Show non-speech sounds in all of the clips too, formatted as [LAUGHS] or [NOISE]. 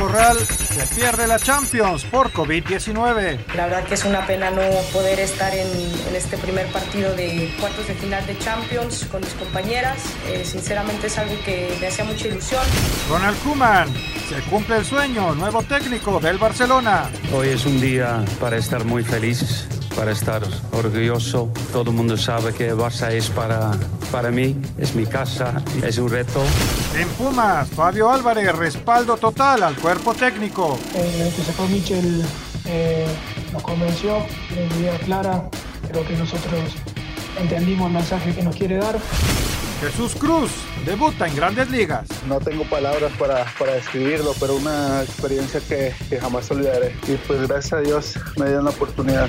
Corral se pierde la Champions por COVID-19. La verdad que es una pena no poder estar en, este primer partido de cuartos de final de Champions con mis compañeras. Eh, sinceramente es algo que me hacía mucha ilusión. Ronald Koeman, se cumple el sueño, nuevo técnico del Barcelona. Hoy es un día para estar muy feliz para estar orgulloso. Todo el mundo sabe que Barça es para, para mí, es mi casa, es un reto. En Pumas, Fabio Álvarez, respaldo total al cuerpo técnico. El que sacó Michel eh, nos convenció, de idea clara, creo que nosotros entendimos el mensaje que nos quiere dar. Jesús Cruz debuta en grandes ligas. No tengo palabras para, para describirlo, pero una experiencia que, que jamás olvidaré. Y pues gracias a Dios me dieron la oportunidad.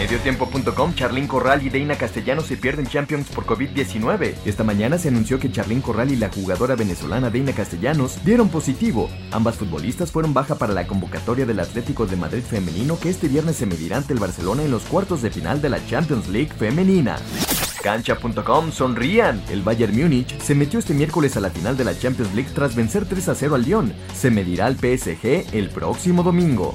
Mediotiempo.com, Charlín Corral y Deina Castellano se pierden Champions por COVID-19. Esta mañana se anunció que Charlín Corral y la jugadora venezolana Deina Castellanos dieron positivo. Ambas futbolistas fueron baja para la convocatoria del Atlético de Madrid femenino que este viernes se medirá ante el Barcelona en los cuartos de final de la Champions League femenina. Cancha.com sonrían. El Bayern Múnich se metió este miércoles a la final de la Champions League tras vencer 3 a 0 al Lyon. Se medirá al PSG el próximo domingo.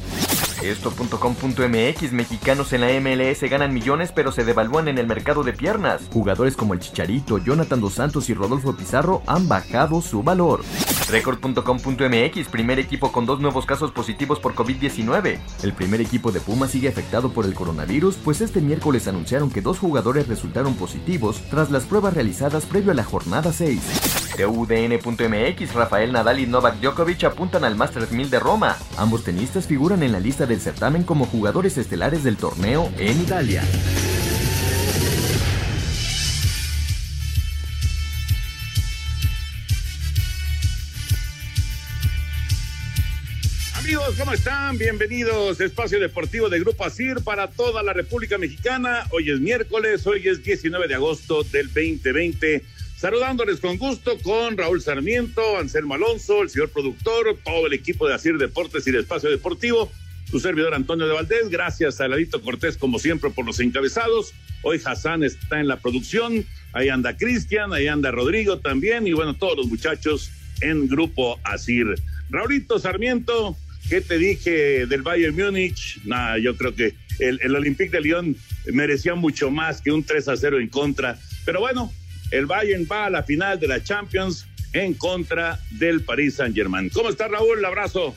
Esto.com.mx Mexicanos en la MLS ganan millones pero se devalúan en el mercado de piernas. Jugadores como el Chicharito, Jonathan Dos Santos y Rodolfo Pizarro han bajado su valor. Record.com.mx Primer equipo con dos nuevos casos positivos por COVID-19. El primer equipo de Puma sigue afectado por el coronavirus, pues este miércoles anunciaron que dos jugadores resultaron positivos tras las pruebas realizadas previo a la jornada 6. TUDN.mx Rafael Nadal y Novak Djokovic apuntan al Masters 1000 de Roma. Ambos tenistas figuran en la lista del certamen como jugadores estelares del torneo en Italia. Amigos, ¿cómo están? Bienvenidos a Espacio Deportivo de Grupo ASIR para toda la República Mexicana. Hoy es miércoles, hoy es 19 de agosto del 2020. Saludándoles con gusto con Raúl Sarmiento, Anselmo Alonso, el señor productor, todo el equipo de ASIR Deportes y de Espacio Deportivo, su servidor Antonio de Valdés. Gracias a Ladito Cortés, como siempre, por los encabezados. Hoy Hassan está en la producción, ahí anda Cristian, ahí anda Rodrigo también, y bueno, todos los muchachos en Grupo ASIR. Raulito Sarmiento, ¿Qué te dije del Bayern Múnich? Nada, yo creo que el, el Olympique de Lyon merecía mucho más que un 3 a 0 en contra. Pero bueno, el Bayern va a la final de la Champions en contra del Paris Saint Germain. ¿Cómo está Raúl? Abrazo.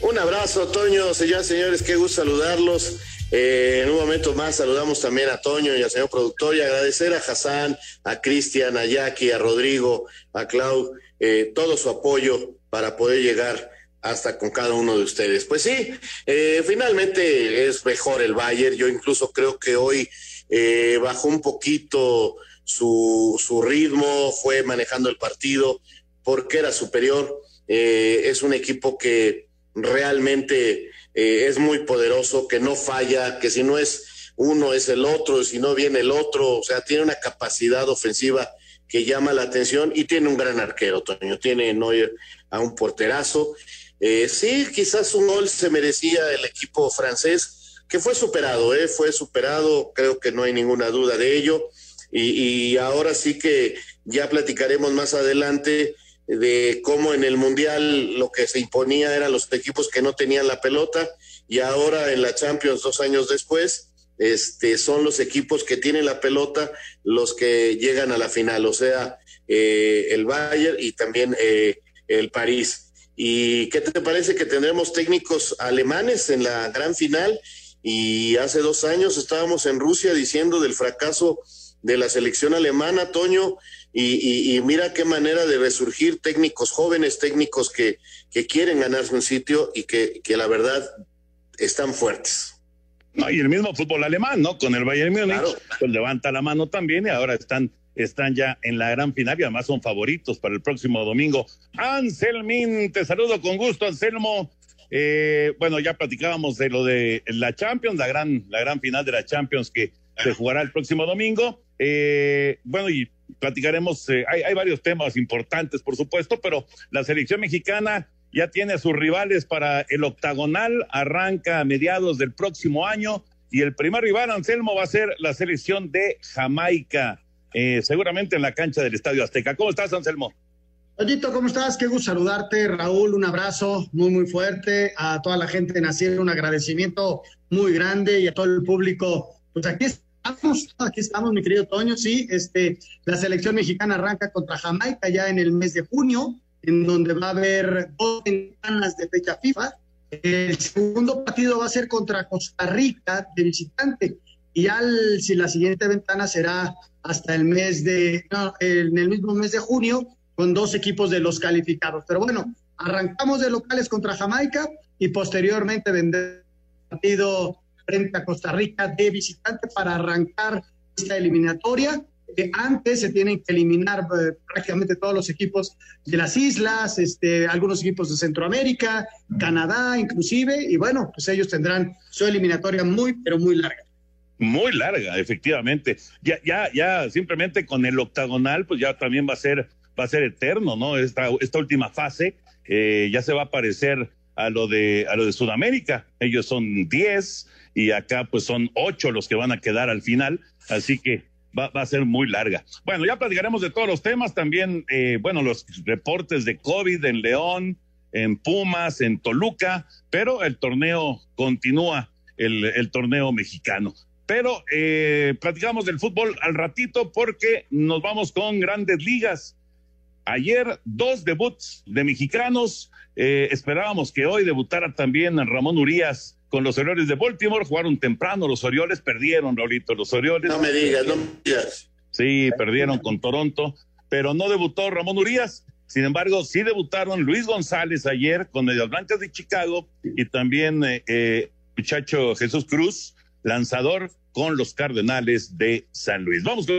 Un abrazo, Toño, señoras señores, qué gusto saludarlos. Eh, en un momento más saludamos también a Toño y al señor productor y agradecer a Hassan, a Cristian, a Jackie, a Rodrigo, a Clau, eh, todo su apoyo para poder llegar hasta con cada uno de ustedes. Pues sí, eh, finalmente es mejor el Bayern. Yo incluso creo que hoy bajó un poquito su, su, ritmo, fue manejando el partido porque era superior. Es un equipo que realmente es muy poderoso, que no falla, que si no es uno es el otro, si no viene el otro, o sea, tiene una capacidad ofensiva que llama la atención y tiene un gran arquero, Toño, tiene Neuer a un porterazo eh, sí, quizás un gol se merecía el equipo francés, que fue superado, ¿eh? fue superado, creo que no hay ninguna duda de ello. Y, ahora sí que ya platicaremos más adelante de cómo en el Mundial lo que se imponía eran los equipos que no tenían la pelota y ahora en la Champions dos años después este, son los equipos que tienen la pelota los que llegan a la final, o sea, eh, el Bayern y también eh, el París. ¿Y qué te parece que tendremos técnicos alemanes en la gran final? Y hace dos años estábamos en Rusia diciendo del fracaso de la selección alemana, Toño, y, mira qué manera de resurgir técnicos jóvenes, técnicos que, que quieren ganarse un sitio y que, que la verdad están fuertes. No, y el mismo fútbol alemán, ¿no? Con el Bayern Múnich, pues levanta la mano también y ahora están, están ya en la gran final y además son favoritos para el próximo domingo. Anselmín, te saludo con gusto, Anselmo. Eh, bueno, ya platicábamos de lo de la Champions, la gran, la gran final de la Champions que se jugará el próximo domingo. Eh, bueno, y platicaremos, eh, hay, hay varios temas importantes, por supuesto, pero la selección mexicana ya tiene a sus rivales para el octagonal, arranca a mediados del próximo año y el primer rival, Anselmo, va a ser la selección de Jamaica, eh, seguramente en la cancha del Estadio Azteca. ¿Cómo estás, Anselmo? Ollito, ¿cómo estás? Qué gusto saludarte, Raúl. Un abrazo muy, muy fuerte a toda la gente de Nacier, un agradecimiento muy grande y a todo el público. Pues aquí estamos, [LAUGHS] aquí estamos, mi querido Toño. Sí, este, la selección mexicana arranca contra Jamaica ya en el mes de junio, en donde va a haber dos ventanas de fecha FIFA. El segundo partido va a ser contra Costa Rica de visitante. Y al, si la siguiente ventana será hasta el mes de, no, en el mismo mes de junio, con dos equipos de los calificados. Pero bueno, arrancamos de locales contra Jamaica y posteriormente vendrá el partido frente a Costa Rica de visitante para arrancar esta eliminatoria. Que antes se tienen que eliminar eh, prácticamente todos los equipos de las islas, este, algunos equipos de Centroamérica, Canadá inclusive, y bueno, pues ellos tendrán su eliminatoria muy, pero muy larga. Muy larga, efectivamente. Ya, ya, ya, simplemente con el octagonal, pues ya también va a ser va a ser eterno, ¿no? Esta, esta última fase eh, ya se va a parecer a lo de a lo de Sudamérica. Ellos son 10 y acá pues son 8 los que van a quedar al final, así que va, a ser muy larga. Bueno, ya platicaremos de todos los temas, también, eh, bueno, los reportes de COVID en León, en Pumas, en Toluca, pero el torneo continúa, el, el torneo mexicano. Pero eh, platicamos del fútbol al ratito porque nos vamos con grandes ligas. Ayer dos debuts de mexicanos. Eh, esperábamos que hoy debutara también Ramón Urias con los Orioles de Baltimore. Jugaron temprano, los Orioles perdieron, Raulito, los Orioles. No me digas, no me digas. Sí, perdieron con Toronto, pero no debutó Ramón Urias. Sin embargo, sí debutaron Luis González ayer con Medias Blancas de Chicago y también eh, eh, muchacho Jesús Cruz, lanzador con los Cardenales de San Luis. Vamos con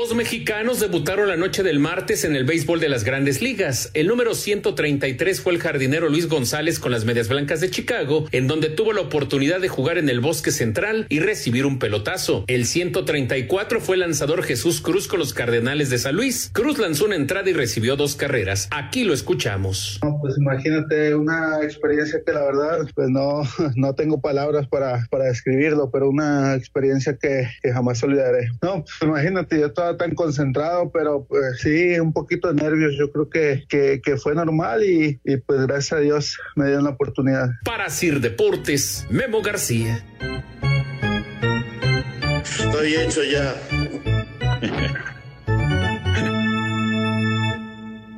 Dos mexicanos debutaron la noche del martes en el béisbol de las grandes ligas. El número 133 fue el jardinero Luis González con las Medias Blancas de Chicago, en donde tuvo la oportunidad de jugar en el bosque central y recibir un pelotazo. El 134 fue el lanzador Jesús Cruz con los Cardenales de San Luis. Cruz lanzó una entrada y recibió dos carreras. Aquí lo escuchamos. Pues imagínate una experiencia que la verdad, pues no, no tengo palabras para, para describirlo, pero una experiencia que, que jamás olvidaré. No, pues imagínate, yo estaba tan concentrado, pero pues sí, un poquito de nervios. Yo creo que, que, que fue normal y, y, pues gracias a Dios me dieron la oportunidad. Para Sir Deportes, Memo García. Estoy hecho ya.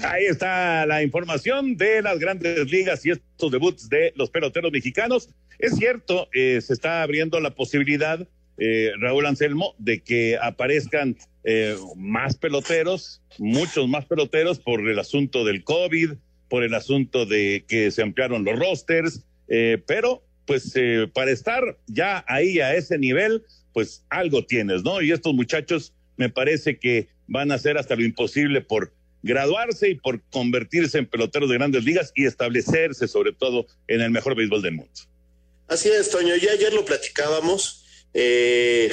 Ahí está la información de las grandes ligas y estos debuts de los peloteros mexicanos. Es cierto, eh, se está abriendo la posibilidad, eh, Raúl Anselmo, de que aparezcan eh, más peloteros, muchos más peloteros por el asunto del COVID, por el asunto de que se ampliaron los rosters, eh, pero pues eh, para estar ya ahí a ese nivel, pues algo tienes, ¿no? Y estos muchachos me parece que van a hacer hasta lo imposible por graduarse y por convertirse en peloteros de grandes ligas y establecerse sobre todo en el mejor béisbol del mundo. Así es, Toño, ya ayer lo platicábamos. Eh,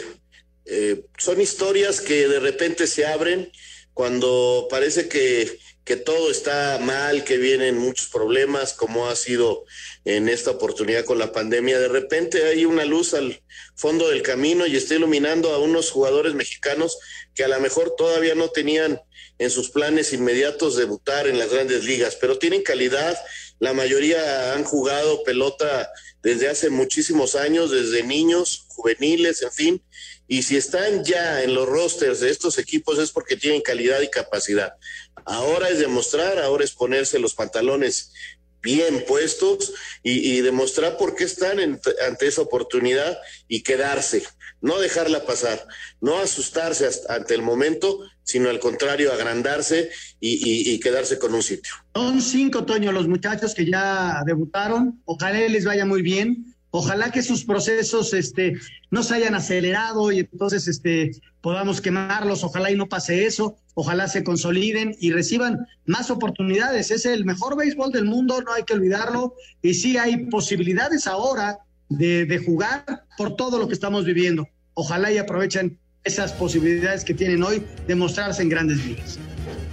eh, son historias que de repente se abren cuando parece que, que, todo está mal, que vienen muchos problemas, como ha sido en esta oportunidad con la pandemia. De repente hay una luz al fondo del camino y está iluminando a unos jugadores mexicanos que a lo mejor todavía no tenían en sus planes inmediatos debutar en las grandes ligas, pero tienen calidad. La mayoría han jugado pelota desde hace muchísimos años, desde niños, juveniles, en fin, y si están ya en los rosters de estos equipos es porque tienen calidad y capacidad. Ahora es demostrar, ahora es ponerse los pantalones bien puestos y, demostrar por qué están en, ante esa oportunidad y quedarse, no dejarla pasar, no asustarse ante el momento, sino al contrario, agrandarse y, y quedarse con un sitio. Son cinco, Toño, los muchachos que ya debutaron. Ojalá les vaya muy bien. Ojalá que sus procesos este, no se hayan acelerado y entonces este, podamos quemarlos. Ojalá y no pase eso. Ojalá se consoliden y reciban más oportunidades. Es el mejor béisbol del mundo, no hay que olvidarlo. Y sí hay posibilidades ahora de, de jugar por todo lo que estamos viviendo. Ojalá y aprovechen esas posibilidades que tienen hoy de mostrarse en grandes ligas.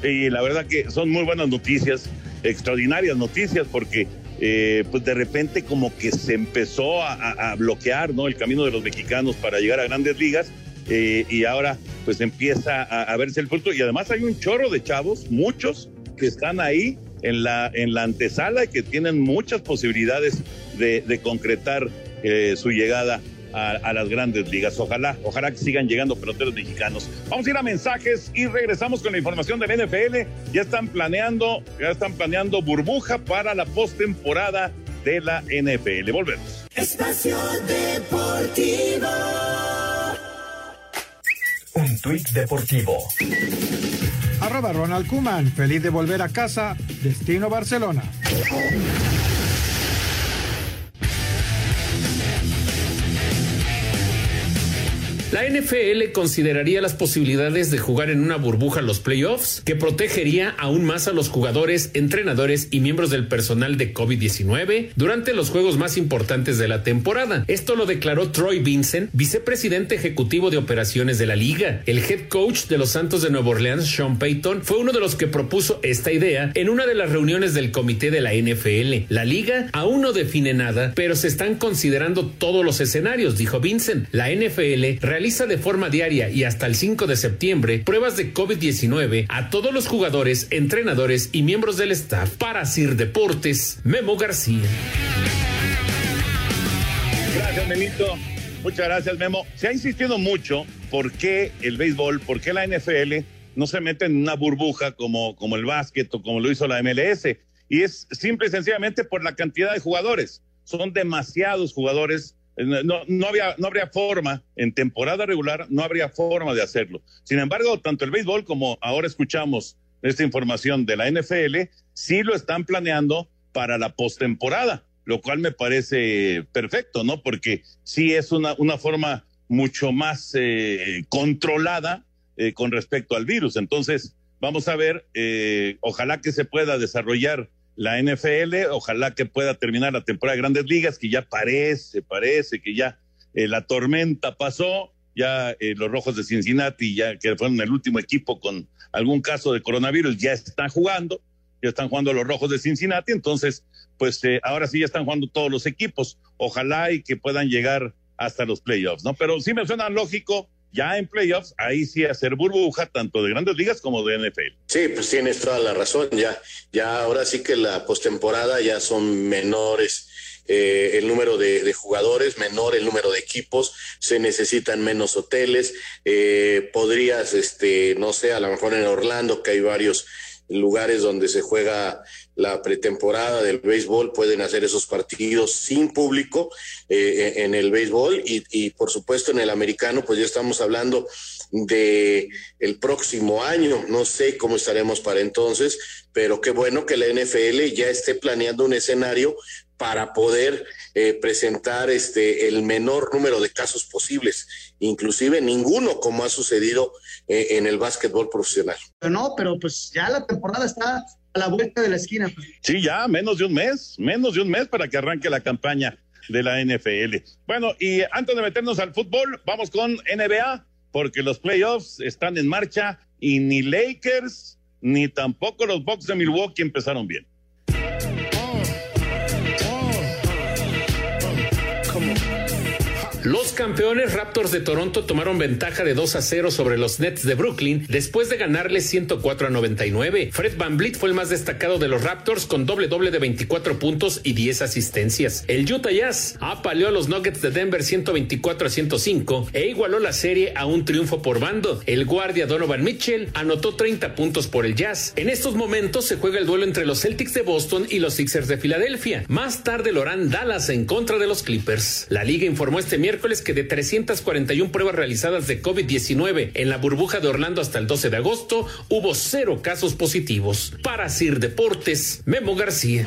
Y la verdad que son muy buenas noticias, extraordinarias noticias, porque eh, pues de repente como que se empezó a, bloquear ¿no? el camino de los mexicanos para llegar a grandes ligas eh, y ahora pues empieza a, verse el fruto y además hay un chorro de chavos, muchos que están ahí en la, en la antesala y que tienen muchas posibilidades de, concretar eh, su llegada a, las grandes ligas. Ojalá, ojalá que sigan llegando peloteros mexicanos. Vamos a ir a mensajes y regresamos con la información del NFL. Ya están planeando, ya están planeando burbuja para la postemporada de la NFL. Volvemos. Espacio Deportivo. Un tuit deportivo. Arroba Ronald Kuman, feliz de volver a casa, destino Barcelona. La NFL consideraría las posibilidades de jugar en una burbuja los playoffs, que protegería aún más a los jugadores, entrenadores y miembros del personal de COVID-19 durante los juegos más importantes de la temporada. Esto lo declaró Troy Vincent, vicepresidente ejecutivo de operaciones de la liga. El head coach de los Santos de Nueva Orleans, Sean Payton, fue uno de los que propuso esta idea en una de las reuniones del comité de la NFL. La liga aún no define nada, pero se están considerando todos los escenarios, dijo Vincent. La NFL realiza de forma diaria y hasta el 5 de septiembre pruebas de COVID-19 a todos los jugadores, entrenadores y miembros del staff. Para Sir Deportes, Memo García. Gracias, Memito. Muchas gracias, Memo. Se ha insistido mucho por qué el béisbol, por qué la NFL no se mete en una burbuja como, como el básquet o como lo hizo la MLS. Y es simple y sencillamente por la cantidad de jugadores. Son demasiados jugadores no, no, había, no habría forma, en temporada regular, no habría forma de hacerlo. Sin embargo, tanto el béisbol como ahora escuchamos esta información de la NFL, sí lo están planeando para la postemporada, lo cual me parece perfecto, ¿no? Porque sí es una, una forma mucho más eh, controlada eh, con respecto al virus. Entonces, vamos a ver, eh, ojalá que se pueda desarrollar la NFL. Ojalá que pueda terminar la temporada de grandes ligas, que ya parece, parece que ya eh, la tormenta pasó, ya eh, los Rojos de Cincinnati, ya que fueron el último equipo con algún caso de coronavirus, ya están jugando, ya están jugando los Rojos de Cincinnati, entonces, pues eh, ahora sí ya están jugando todos los equipos. Ojalá y que puedan llegar hasta los playoffs, ¿no? Pero sí me suena lógico ya en playoffs, ahí sí hacer burbuja, tanto de grandes ligas como de NFL. Sí, pues tienes toda la razón, ya, ya ahora sí que la postemporada ya son menores. Eh, el número de, jugadores, menor el número de equipos, se necesitan menos hoteles, eh, podrías, este, no sé, a lo mejor en Orlando, que hay varios lugares donde se juega la pretemporada del béisbol, pueden hacer esos partidos sin público eh, en el béisbol y, y, por supuesto en el americano, pues ya estamos hablando de el próximo año. No sé cómo estaremos para entonces, pero qué bueno que la NFL ya esté planeando un escenario para poder eh, presentar este el menor número de casos posibles, inclusive ninguno como ha sucedido eh, en el básquetbol profesional. No, pero pues ya la temporada está a la vuelta de la esquina. Pues. Sí, ya menos de un mes, menos de un mes para que arranque la campaña de la NFL. Bueno, y antes de meternos al fútbol, vamos con NBA, porque los playoffs están en marcha y ni Lakers ni tampoco los Bucks de Milwaukee empezaron bien. Los campeones Raptors de Toronto tomaron ventaja de 2 a 0 sobre los Nets de Brooklyn después de ganarles 104 a 99. Fred Van Vliet fue el más destacado de los Raptors con doble doble de 24 puntos y 10 asistencias. El Utah Jazz apaleó a los Nuggets de Denver 124 a 105 e igualó la serie a un triunfo por bando. El guardia Donovan Mitchell anotó 30 puntos por el Jazz. En estos momentos se juega el duelo entre los Celtics de Boston y los Sixers de Filadelfia. Más tarde lo harán Dallas en contra de los Clippers. La liga informó este miércoles miércoles que de 341 pruebas realizadas de COVID-19 en la burbuja de Orlando hasta el 12 de agosto, hubo cero casos positivos. Para Sir Deportes, Memo García.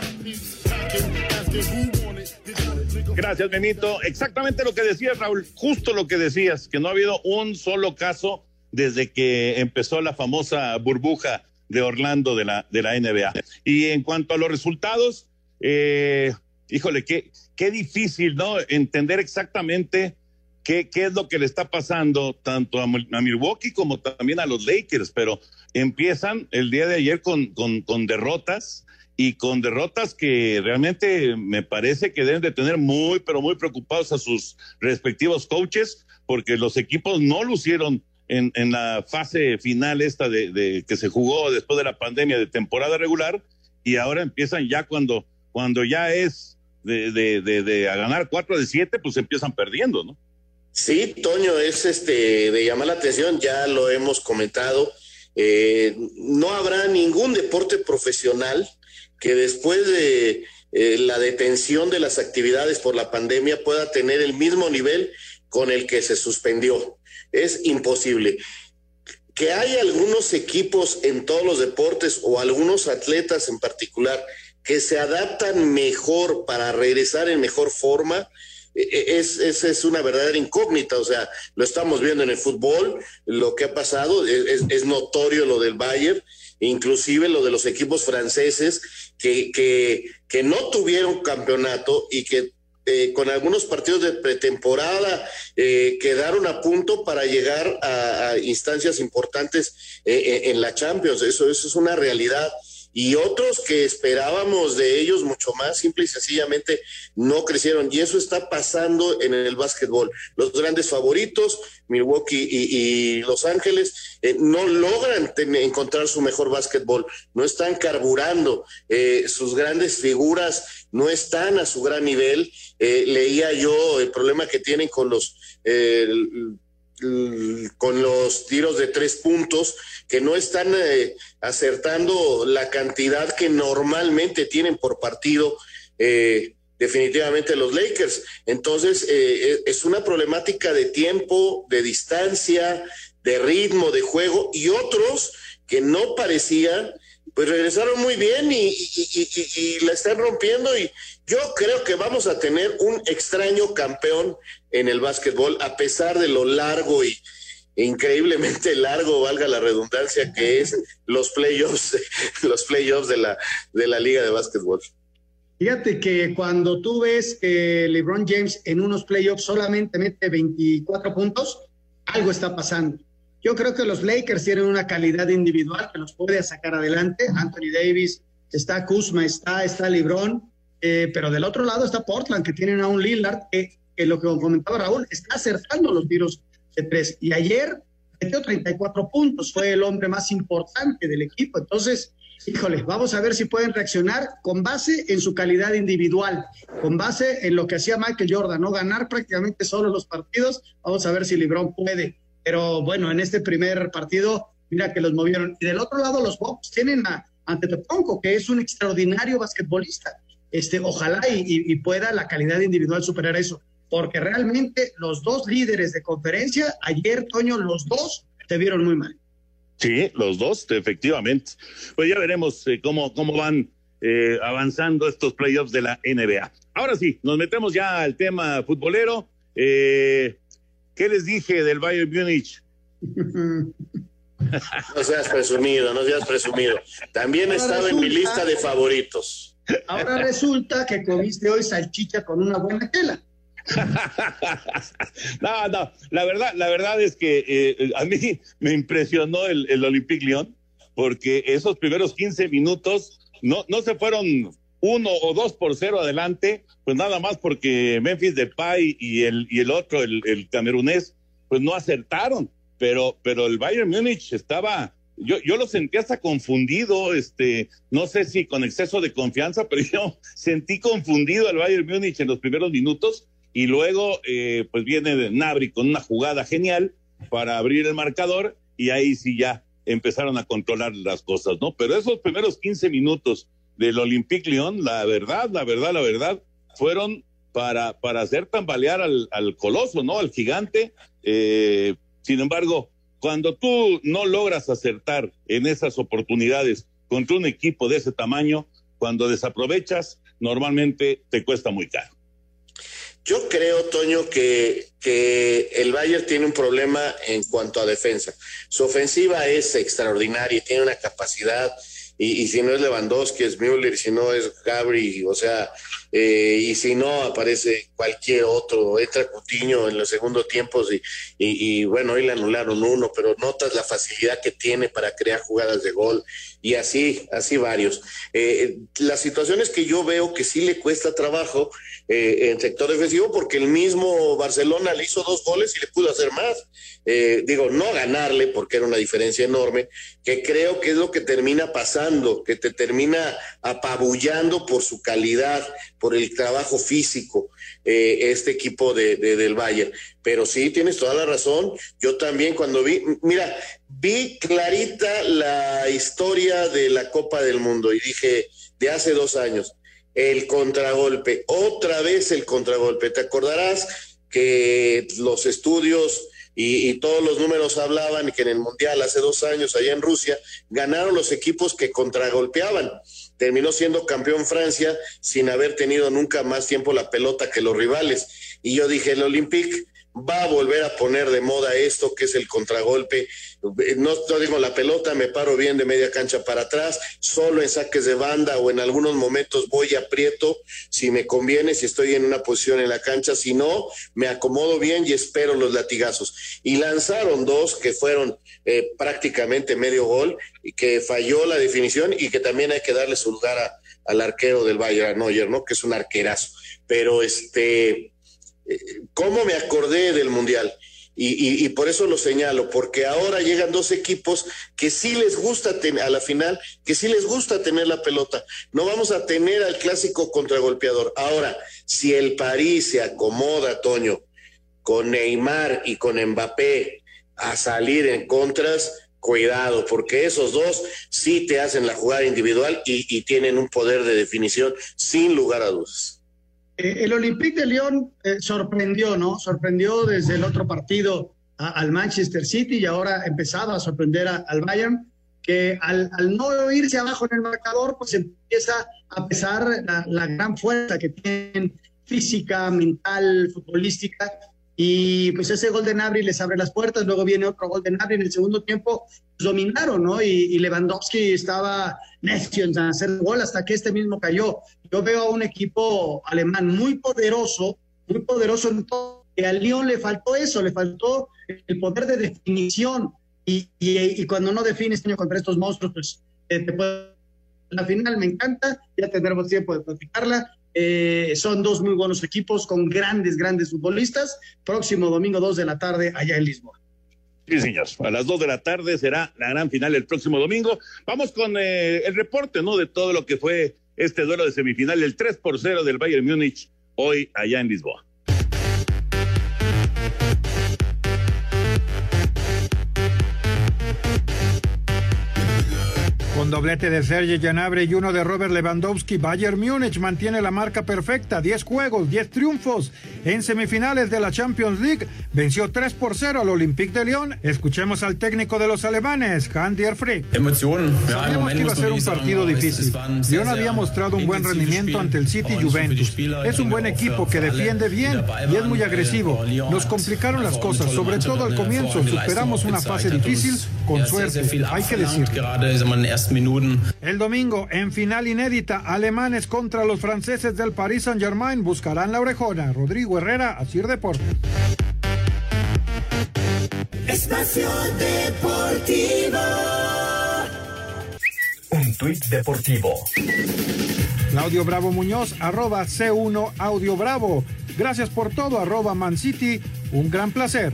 Gracias, Benito. Exactamente lo que decías, Raúl. Justo lo que decías, que no ha habido un solo caso desde que empezó la famosa burbuja de Orlando de la, de la NBA. Y en cuanto a los resultados, eh, híjole, qué, qué difícil, ¿no? Entender exactamente qué, qué es lo que le está pasando tanto a, Milwaukee como también a los Lakers, pero empiezan el día de ayer con, con, con derrotas y con derrotas que realmente me parece que deben de tener muy, pero muy preocupados a sus respectivos coaches, porque los equipos no lucieron en, en la fase final esta de, de, que se jugó después de la pandemia de temporada regular y ahora empiezan ya cuando, cuando ya es de, de, de, de a ganar cuatro de siete, pues empiezan perdiendo, ¿no? Sí, Toño, es este de llamar la atención, ya lo hemos comentado. Eh, no habrá ningún deporte profesional que después de eh, la detención de las actividades por la pandemia pueda tener el mismo nivel con el que se suspendió es imposible. Que hay algunos equipos en todos los deportes o algunos atletas en particular que se adaptan mejor para regresar en mejor forma, e, e, es, es, es, una verdadera incógnita, o sea, lo estamos viendo en el fútbol, lo que ha pasado, es, es notorio lo del Bayern, inclusive lo de los equipos franceses que, que, que no tuvieron campeonato y que eh, con algunos partidos de pretemporada eh, quedaron a punto para llegar a, instancias importantes eh, en la Champions. Eso, eso es una realidad y otros que esperábamos de ellos mucho más, simple y sencillamente no crecieron. Y eso está pasando en el básquetbol. Los grandes favoritos, Milwaukee y, Los Ángeles, eh, no logran encontrar su mejor básquetbol, no están carburando, eh, sus grandes figuras no están a su gran nivel. Eh, leía yo el problema que tienen con los con los tiros de tres puntos, que no están eh, acertando la cantidad que normalmente tienen por partido. Eh, definitivamente los Lakers. Entonces, eh, es una problemática de tiempo, de distancia, de ritmo, de juego, y otros que no parecían, pues regresaron muy bien y la están rompiendo y yo creo que vamos a tener un extraño campeón en el básquetbol, a pesar de lo largo y increíblemente [LAUGHS] largo, valga la redundancia, que es los playoffs, [LAUGHS] los playoffs de la, de la liga de básquetbol. Fíjate que cuando tú ves que LeBron James en unos playoffs solamente mete 24 puntos, algo está pasando. Yo creo que los Lakers tienen una calidad individual que los puede sacar adelante. Anthony Davis, está Kuzma, está, está LeBron, eh, pero del otro lado está Portland, que tienen a un Lillard que que lo que comentaba Raúl, está acertando los tiros de tres. Y ayer metió 34 puntos, fue el hombre más importante del equipo. Entonces, híjole, vamos a ver si pueden reaccionar con base en su calidad individual, con base en lo que hacía Michael Jordan, ¿no? Ganar prácticamente solo los partidos. Vamos a ver si LeBron puede. Pero bueno, en este primer partido, mira que los movieron. Y del otro lado, los Bucks tienen a Antetokounmpo, que es un extraordinario basquetbolista. Este, ojalá y pueda la calidad individual superar eso porque realmente los dos líderes de conferencia, ayer, Toño, los dos te vieron muy mal. Sí, los dos, efectivamente. Pues ya veremos eh, cómo, cómo van eh, avanzando estos playoffs de la NBA. Ahora sí, nos metemos ya al tema futbolero. Eh, ¿Qué les dije del Bayern Múnich? [LAUGHS] No seas presumido, no seas presumido. También estaba en mi lista de favoritos. Ahora resulta que comiste hoy salchicha con una buena tela. [LAUGHS] no, no, la verdad, la verdad es que eh, a mí [LAUGHS] me impresionó el, el Olympique Lyon, porque esos primeros 15 minutos no, no se fueron uno o dos por cero adelante, pues nada más porque Memphis Depay y el, y el otro, el, el camerunés, pues no acertaron, pero, pero el Bayern Múnich estaba, yo, yo lo sentí hasta confundido, este, no sé si con exceso de confianza, [LAUGHS] pero yo sentí confundido al Bayern Múnich en los primeros minutos y luego eh, pues viene Nabri con una jugada genial para abrir el marcador y ahí sí ya empezaron a controlar las cosas, ¿no? Pero esos primeros 15 minutos del Olympique Lyon, la verdad, la verdad, la verdad, fueron para, para hacer tambalear al, al coloso, ¿no? Al gigante. Eh, sin embargo, cuando tú no logras acertar en esas oportunidades contra un equipo de ese tamaño, cuando desaprovechas, normalmente te cuesta muy caro. Yo creo, Toño, que, que el Bayern tiene un problema en cuanto a defensa. Su ofensiva es extraordinaria y tiene una capacidad y, si no es Lewandowski, es Müller, si no es Gabri, o sea, eh, y si no aparece cualquier otro, entra Cutiño en los segundos tiempos y, y, y, bueno, hoy le anularon uno, pero notas la facilidad que tiene para crear jugadas de gol y así, así varios. Eh, las situaciones que yo veo que sí le cuesta trabajo eh, en sector defensivo porque el mismo Barcelona le hizo dos goles y le pudo hacer más. Eh, digo, no ganarle porque era una diferencia enorme, que creo que es lo que termina pasando, que te termina apabullando por su calidad, por el trabajo físico, eh, este equipo de, de, del Bayern. Pero sí, tienes toda la razón. Yo también cuando vi, mira, vi clarita la historia de la Copa del Mundo y dije, de hace dos años, el contragolpe, otra vez el contragolpe. ¿Te acordarás que los estudios y, y, todos los números hablaban que en el Mundial hace dos años allá en Rusia ganaron los equipos que contragolpeaban? Terminó siendo campeón Francia sin haber tenido nunca más tiempo la pelota que los rivales. Y yo dije, el Olympique va a volver a poner de moda esto que es el contragolpe. No, no, digo la pelota, me paro bien de media cancha para atrás, solo en saques de banda o en algunos momentos voy aprieto si me conviene, si estoy en una posición en la cancha, si no, me acomodo bien y espero los latigazos. Y lanzaron dos que fueron eh, prácticamente medio gol y que falló la definición y que también hay que darle su lugar al arquero del Bayern ¿no? Que es un arquerazo. Pero este ¿Cómo me acordé del Mundial? Y, por eso lo señalo, porque ahora llegan dos equipos que sí les gusta a la final, que sí les gusta tener la pelota. No vamos a tener al clásico contragolpeador. Ahora, si el París se acomoda, Toño, con Neymar y con Mbappé a salir en contras, cuidado, porque esos dos sí te hacen la jugada individual y, y tienen un poder de definición sin lugar a dudas. Eh, el Olympique de Lyon eh, sorprendió, ¿no? Sorprendió desde el otro partido al Manchester City y ahora ha empezado a sorprender al Bayern, que al, no irse abajo en el marcador, pues empieza a pesar la gran fuerza que tienen física, mental, futbolística, y pues ese gol de Nabri les abre las puertas, luego viene otro gol de Nabri en el segundo tiempo, pues, dominaron, ¿no? Y, y, Lewandowski estaba necio en hacer gol hasta que este mismo cayó. Yo veo a un equipo alemán muy poderoso, muy poderoso en todo, que al Lyon le faltó eso, le faltó el poder de definición, y, y, y cuando no defines contra estos monstruos, pues eh, te puede... La final me encanta, ya tendremos tiempo de platicarla, eh, son dos muy buenos equipos con grandes, grandes futbolistas. Próximo domingo, dos de la tarde, allá en Lisboa. Sí, señor. A las dos de la tarde será la gran final el próximo domingo. Vamos con eh, el reporte, ¿no? De todo lo que fue este duelo de semifinal, el 3 por 0 del Bayern Múnich, hoy allá en Lisboa. Con doblete de Sergei Gnabry y uno de Robert Lewandowski, Bayern Múnich mantiene la marca perfecta, 10 juegos, 10 triunfos. En semifinales de la Champions League venció 3 por 0 al Olympique de Lyon. Escuchemos al técnico de los alemanes, Hans-Dieter Frick. Sabíamos que iba a ser un partido difícil. Lyon había mostrado un buen rendimiento ante el City Juventus. Es un buen equipo que defiende bien y es muy agresivo. Nos complicaron las cosas, sobre todo al comienzo. Superamos una fase difícil con suerte, hay que decir. El domingo, en final inédita, alemanes contra los franceses del Paris Saint-Germain buscarán la orejona. Rodrigo Herrera, Asir Deportes. Espacio Deportivo. Un tuit deportivo. Claudio Bravo Muñoz, arroba C1 Audio Bravo. Gracias por todo, arroba Man City. Un gran placer.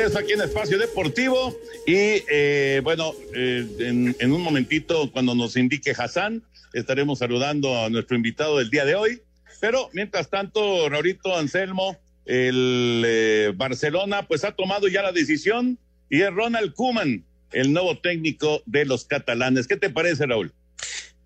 Regreso aquí en Espacio Deportivo y eh, bueno, eh, en, en, un momentito cuando nos indique Hassan estaremos saludando a nuestro invitado del día de hoy, pero mientras tanto, Raurito Anselmo, el eh, Barcelona pues ha tomado ya la decisión y es Ronald Kuman el nuevo técnico de los catalanes. ¿Qué te parece, Raúl?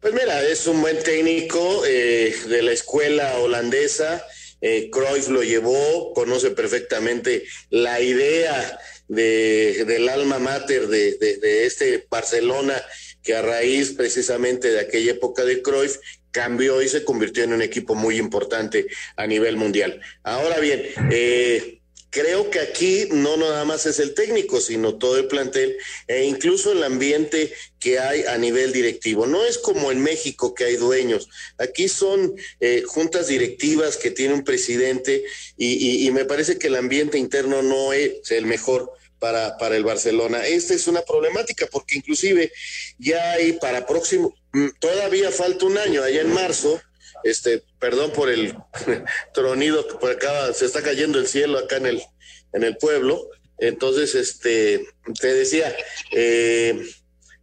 Pues mira, es un buen técnico eh, de la escuela holandesa. Eh, Cruyff lo llevó, conoce perfectamente la idea de, del alma mater de, de, este Barcelona, que a raíz precisamente de aquella época de Cruyff cambió y se convirtió en un equipo muy importante a nivel mundial. Ahora bien, eh, creo que aquí no nada más es el técnico, sino todo el plantel e incluso el ambiente que hay a nivel directivo. No es como en México que hay dueños. Aquí son eh, juntas directivas que tiene un presidente y, y, me parece que el ambiente interno no es el mejor. Para, para el Barcelona. Esta es una problemática porque inclusive ya hay para próximo, mm, todavía falta un año, allá en marzo, este, perdón por el [LAUGHS] tronido que por acá se está cayendo el cielo acá en el, en el pueblo. Entonces, este, te decía, eh,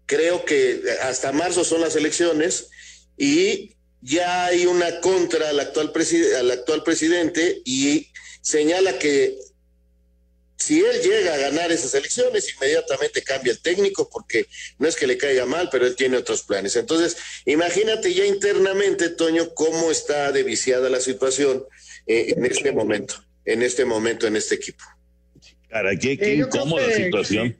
creo que hasta marzo son las elecciones y ya hay una contra al actual, al actual presidente y señala que si él llega a ganar esas elecciones, inmediatamente cambia el técnico, porque no es que le caiga mal, pero él tiene otros planes. Entonces, imagínate ya internamente, Toño, cómo está deviciada la situación eh, en este momento, en este momento, en este equipo. Cara, qué, qué eh, incómoda que, situación.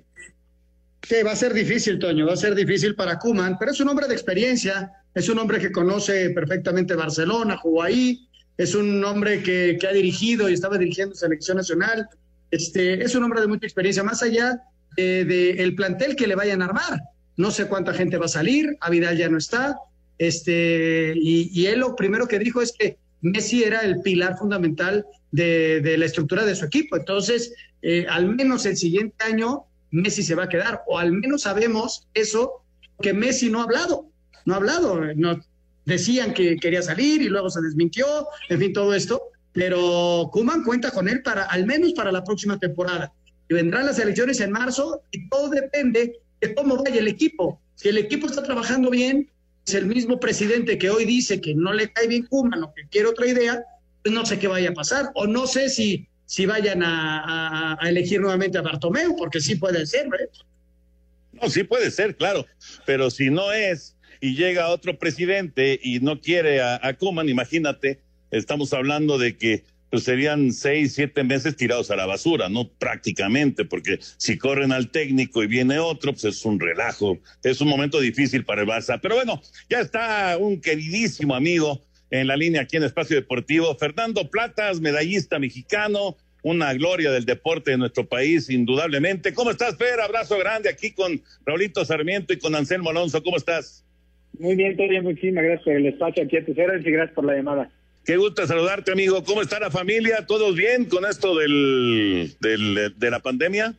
Que, que va a ser difícil, Toño, va a ser difícil para Kuman, pero es un hombre de experiencia, es un hombre que conoce perfectamente Barcelona, jugó ahí, es un hombre que, que ha dirigido y estaba dirigiendo selección nacional este, es un hombre de mucha experiencia, más allá del de, de plantel que le vayan a armar. No sé cuánta gente va a salir, Avidal ya no está, este, y, él lo primero que dijo es que Messi era el pilar fundamental de, de la estructura de su equipo. Entonces, eh, al menos el siguiente año Messi se va a quedar, o al menos sabemos eso, que Messi no ha hablado, no ha hablado, no, decían que quería salir y luego se desmintió, en fin, todo esto pero Kuman cuenta con él para al menos para la próxima temporada. Y vendrán las elecciones en marzo y todo depende de cómo vaya el equipo. Si el equipo está trabajando bien, es el mismo presidente que hoy dice que no le cae bien Kuman o que quiere otra idea, pues no sé qué vaya a pasar. O no sé si, si vayan a, elegir nuevamente a Bartomeu, porque sí puede ser, ¿eh? No, sí puede ser, claro. Pero si no es y llega otro presidente y no quiere a, a Kuman, imagínate estamos hablando de que pues serían seis, siete meses tirados a la basura, no prácticamente, porque si corren al técnico y viene otro, pues es un relajo, es un momento difícil para el Barça. Pero bueno, ya está un queridísimo amigo en la línea aquí en Espacio Deportivo, Fernando Platas, medallista mexicano, una gloria del deporte de nuestro país, indudablemente. ¿Cómo estás, Fer? Abrazo grande aquí con Raulito Sarmiento y con Anselmo Alonso. ¿Cómo estás? Muy bien, Toria, muchísimas gracias por el espacio aquí a tus horas y gracias por la llamada. Qué gusto saludarte, amigo. ¿Cómo está la familia? ¿Todos bien con esto del, del, de la pandemia?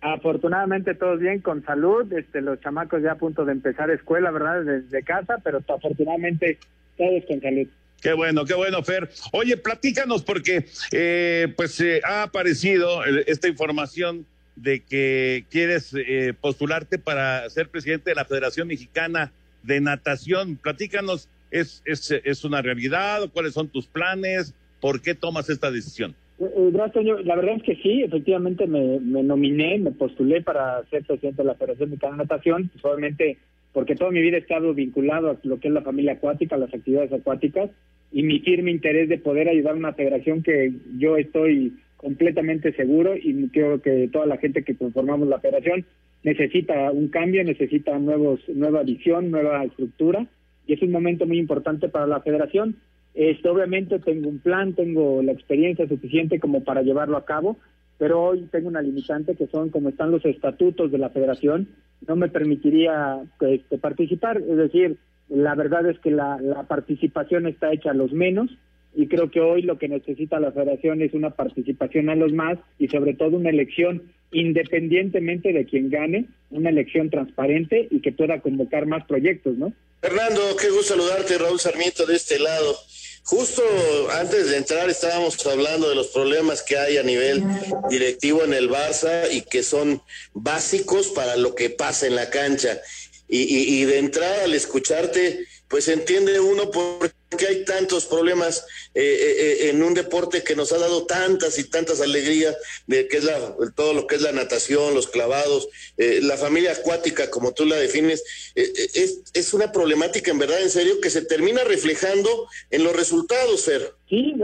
Afortunadamente todos bien, con salud. Este, los chamacos ya a punto de empezar escuela, ¿verdad? Desde casa, pero afortunadamente todos con salud. Qué bueno, qué bueno, Fer. Oye, platícanos porque eh, pues eh, ha aparecido esta información de que quieres eh, postularte para ser presidente de la Federación Mexicana de Natación. Platícanos ¿Es, es, es una realidad? ¿Cuáles son tus planes? ¿Por qué tomas esta decisión? Eh, gracias, La verdad es que sí, efectivamente me, me, nominé, me postulé para ser presidente de la Federación Mexicana de Natación, pues obviamente porque toda mi vida he estado vinculado a lo que es la familia acuática, las actividades acuáticas, y mi firme interés de poder ayudar a una federación que yo estoy completamente seguro y creo que toda la gente que conformamos la federación necesita un cambio, necesita nuevos, nueva visión, nueva estructura y es un momento muy importante para la federación. Este, obviamente tengo un plan, tengo la experiencia suficiente como para llevarlo a cabo, pero hoy tengo una limitante que son como están los estatutos de la federación, no me permitiría este, participar, es decir, la verdad es que la, la participación está hecha a los menos y creo que hoy lo que necesita la federación es una participación a los más y sobre todo una elección independientemente de quien gane, una elección transparente y que pueda convocar más proyectos, ¿no? Fernando, qué gusto saludarte, Raúl Sarmiento de este lado. Justo antes de entrar estábamos hablando de los problemas que hay a nivel directivo en el Barça y que son básicos para lo que pasa en la cancha. Y, y, y de entrada al escucharte, pues entiende uno por qué hay tantos problemas eh, eh, eh, en un deporte que nos ha dado tantas y tantas alegrías, de que es la, todo lo que es la natación, los clavados, la familia acuática, como tú la defines, es, es una problemática en verdad, en serio, que se termina reflejando en los resultados, Fer. Sí,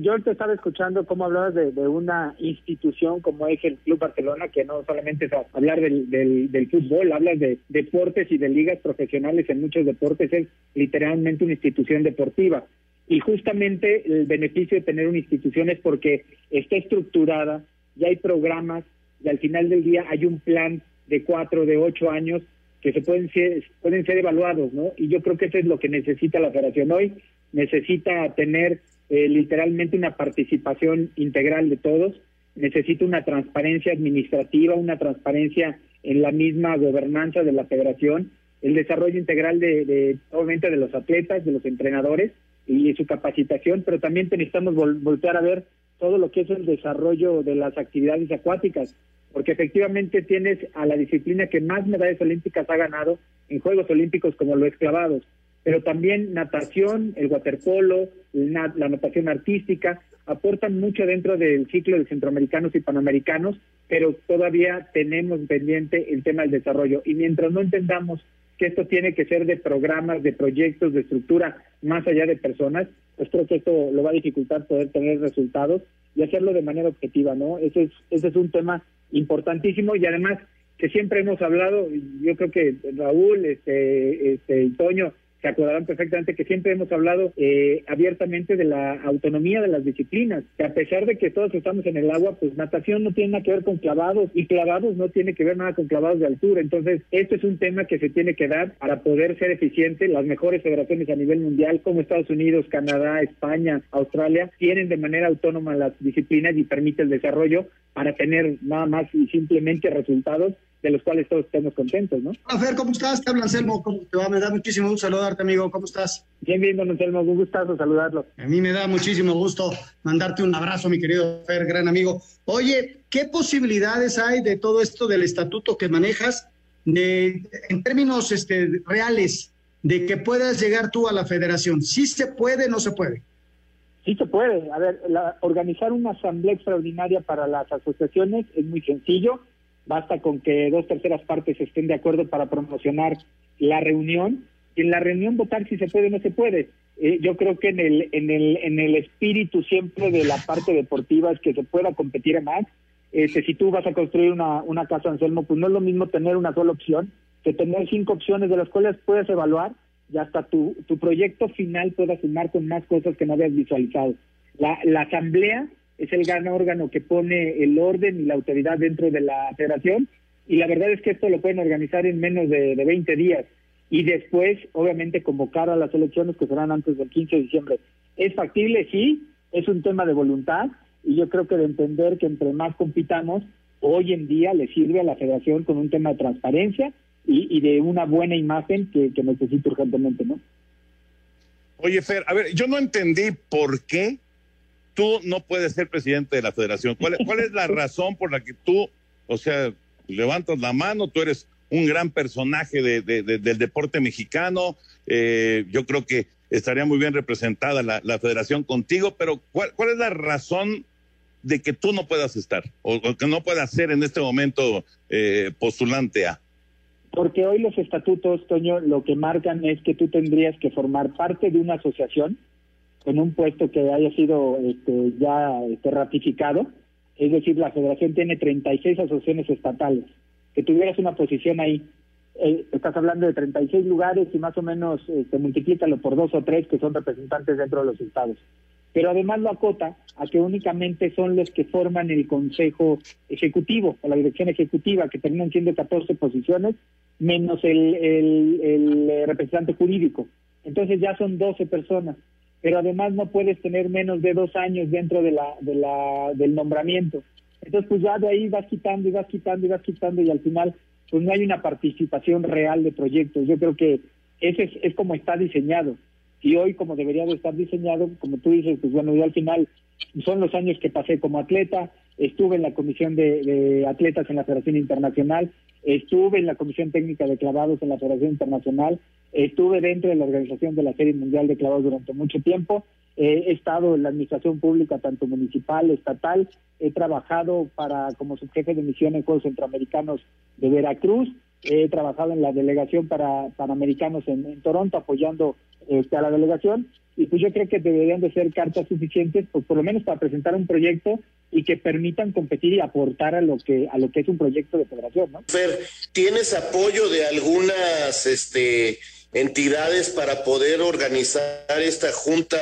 yo te estaba escuchando cómo hablabas de, una institución como es el Club Barcelona, que no solamente es hablar del, del, fútbol, hablas de deportes y de ligas profesionales en muchos deportes, es literalmente una institución deportiva. Y justamente el beneficio de tener una institución es porque está estructurada, ya hay programas y al final del día hay un plan de cuatro, de ocho años que se pueden ser, pueden ser evaluados, ¿no? Y yo creo que eso es lo que necesita la federación hoy, necesita tener eh, literalmente una participación integral de todos, necesita una transparencia administrativa, una transparencia en la misma gobernanza de la federación, el desarrollo integral de, obviamente de los atletas, de los entrenadores y su capacitación, pero también necesitamos voltear a ver todo lo que es el desarrollo de las actividades acuáticas, porque efectivamente tienes a la disciplina que más medallas olímpicas ha ganado en Juegos Olímpicos como lo es clavados, pero también natación, el waterpolo, la, natación artística, aportan mucho dentro del ciclo de centroamericanos y panamericanos, pero todavía tenemos pendiente el tema del desarrollo. Y mientras no entendamos que esto tiene que ser de programas, de proyectos, de estructura, más allá de personas, pues creo que esto lo va a dificultar poder tener resultados y hacerlo de manera objetiva, ¿no? Ese es, ese es un tema importantísimo y además que siempre hemos hablado, yo creo que Raúl, este, este, Toño, se acordarán perfectamente que siempre hemos hablado eh, abiertamente de la autonomía de las disciplinas, que a pesar de que todos estamos en el agua, pues natación no tiene nada que ver con clavados y clavados no tiene que ver nada con clavados de altura. Entonces, esto es un tema que se tiene que dar para poder ser eficiente. Las mejores federaciones a nivel mundial, como Estados Unidos, Canadá, España, Australia, tienen de manera autónoma las disciplinas y permite el desarrollo para tener nada más y simplemente resultados de los cuales todos estemos contentos, ¿no? Hola, Fer, ¿cómo estás? Te habla Anselmo, ¿cómo te va? Me da muchísimo gusto saludarte, amigo, ¿cómo estás? Bien, bien, don Anselmo, un gustazo saludarlo. A mí me da muchísimo gusto mandarte un abrazo, mi querido Fer, gran amigo. Oye, ¿qué posibilidades hay de todo esto del estatuto que manejas, de, en términos este, reales, de que puedas llegar tú a la federación? ¿Sí se puede, no se puede? Sí se puede. A ver, organizar una asamblea extraordinaria para las asociaciones es muy sencillo basta con que dos terceras partes estén de acuerdo para promocionar la reunión y en la reunión votar si se puede o no se puede. Eh, yo creo que en el, en, el, en el espíritu siempre de la parte deportiva es que se pueda competir más. Este, si tú vas a construir una, una casa, Anselmo, pues no es lo mismo tener una sola opción que tener cinco opciones de las cuales puedes evaluar y hasta tu, tu proyecto final pueda sumar con más cosas que no habías visualizado. La, la asamblea es el gran órgano que pone el orden y la autoridad dentro de la federación y la verdad es que esto lo pueden organizar en menos de, de 20 días y después obviamente convocar a las elecciones que serán antes del 15 de diciembre. ¿Es factible? Sí, es un tema de voluntad y yo creo que de entender que entre más compitamos, hoy en día le sirve a la federación con un tema de transparencia y, de una buena imagen que, que necesita urgentemente, ¿no? Oye, Fer, a ver, yo no entendí por qué tú no puedes ser presidente de la federación. ¿Cuál, cuál es la [LAUGHS] razón por la que tú, o sea, levantas la mano, tú eres un gran personaje de, del deporte mexicano, eh, yo creo que estaría muy bien representada la, federación contigo, pero ¿cuál, ¿cuál, es la razón de que tú no puedas estar o, que no puedas ser en este momento eh, postulante a? Porque hoy los estatutos, Toño, lo que marcan es que tú tendrías que formar parte de una asociación con un puesto que haya sido este, ya este, ratificado. Es decir, la federación tiene 36 asociaciones estatales. Que tuvieras una posición ahí, eh, estás hablando de 36 lugares y más o menos este, multiplícalo por dos o tres que son representantes dentro de los estados. Pero además lo acota a que únicamente son los que forman el Consejo Ejecutivo o la Dirección Ejecutiva, que terminan siendo 14 posiciones, menos el, el, el eh, representante jurídico. Entonces ya son 12 personas pero además no puedes tener menos de dos años dentro de la, de la, del nombramiento. Entonces, pues ya de ahí vas quitando y vas quitando y vas quitando y al final, pues no hay una participación real de proyectos. Yo creo que ese es, es como está diseñado. Y hoy, como debería de estar diseñado, como tú dices, pues bueno, yo al final son los años que pasé como atleta, estuve en la comisión de, atletas en la Federación Internacional, estuve en la comisión técnica de clavados en la Federación Internacional, estuve dentro de la organización de la Serie Mundial de Clavados durante mucho tiempo, he estado en la administración pública tanto municipal, estatal, he trabajado para como subjefe de misión en Juegos Centroamericanos de Veracruz, he trabajado en la delegación para panamericanos en, en Toronto apoyando este, a la delegación y pues yo creo que deberían de ser cartas suficientes pues por lo menos para presentar un proyecto y que permitan competir y aportar a lo que a lo que es un proyecto de federación, ¿no? Fer, ¿tienes apoyo de algunas este entidades para poder organizar esta junta